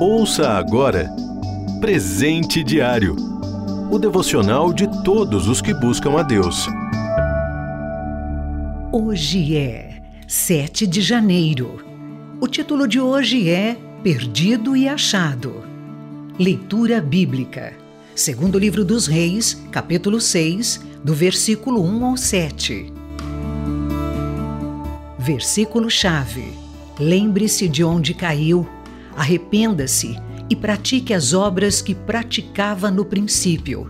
Ouça agora Presente Diário o devocional de todos os que buscam a Deus. Hoje é 7 de janeiro. O título de hoje é Perdido e Achado. Leitura Bíblica. Segundo livro dos Reis, capítulo 6, do versículo 1 ao 7. Versículo-chave. Lembre-se de onde caiu Arrependa-se e pratique as obras que praticava no princípio.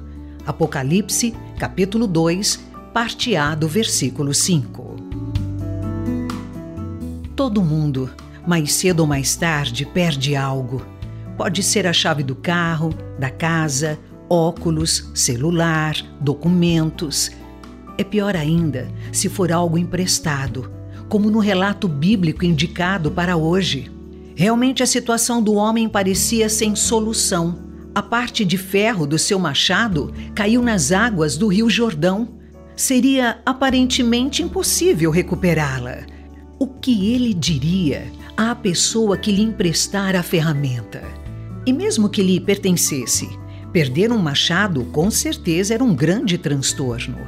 Apocalipse, capítulo 2, parte A do versículo 5. Todo mundo, mais cedo ou mais tarde, perde algo. Pode ser a chave do carro, da casa, óculos, celular, documentos. É pior ainda se for algo emprestado, como no relato bíblico indicado para hoje. Realmente a situação do homem parecia sem solução. A parte de ferro do seu machado caiu nas águas do Rio Jordão. Seria aparentemente impossível recuperá-la. O que ele diria à pessoa que lhe emprestara a ferramenta? E mesmo que lhe pertencesse, perder um machado com certeza era um grande transtorno.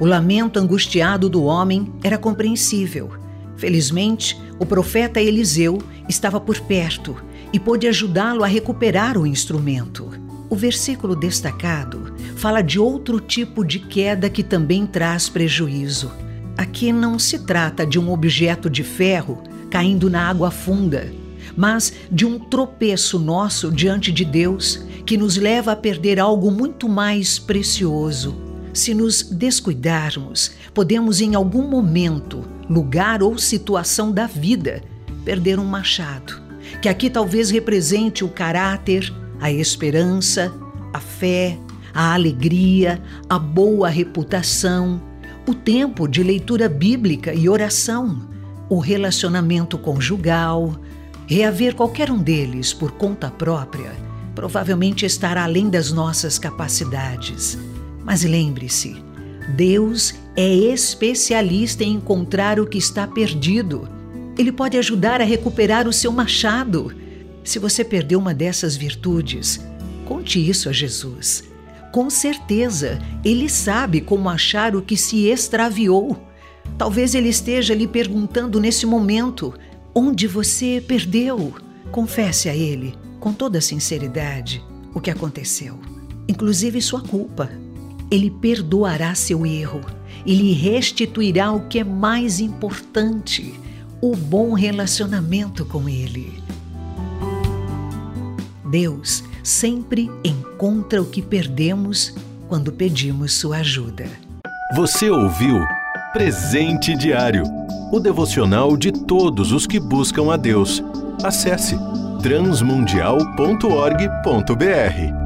O lamento angustiado do homem era compreensível. Felizmente, o profeta Eliseu estava por perto e pôde ajudá-lo a recuperar o instrumento. O versículo destacado fala de outro tipo de queda que também traz prejuízo. Aqui não se trata de um objeto de ferro caindo na água funda, mas de um tropeço nosso diante de Deus que nos leva a perder algo muito mais precioso. Se nos descuidarmos, podemos em algum momento lugar ou situação da vida, perder um machado, que aqui talvez represente o caráter, a esperança, a fé, a alegria, a boa reputação, o tempo de leitura bíblica e oração, o relacionamento conjugal. Reaver qualquer um deles por conta própria provavelmente estará além das nossas capacidades. Mas lembre-se, Deus é especialista em encontrar o que está perdido. Ele pode ajudar a recuperar o seu machado. Se você perdeu uma dessas virtudes, conte isso a Jesus. Com certeza, ele sabe como achar o que se extraviou. Talvez ele esteja lhe perguntando nesse momento: onde você perdeu? Confesse a ele, com toda sinceridade, o que aconteceu, inclusive sua culpa. Ele perdoará seu erro e lhe restituirá o que é mais importante: o bom relacionamento com Ele. Deus sempre encontra o que perdemos quando pedimos sua ajuda. Você ouviu Presente Diário o devocional de todos os que buscam a Deus. Acesse transmundial.org.br.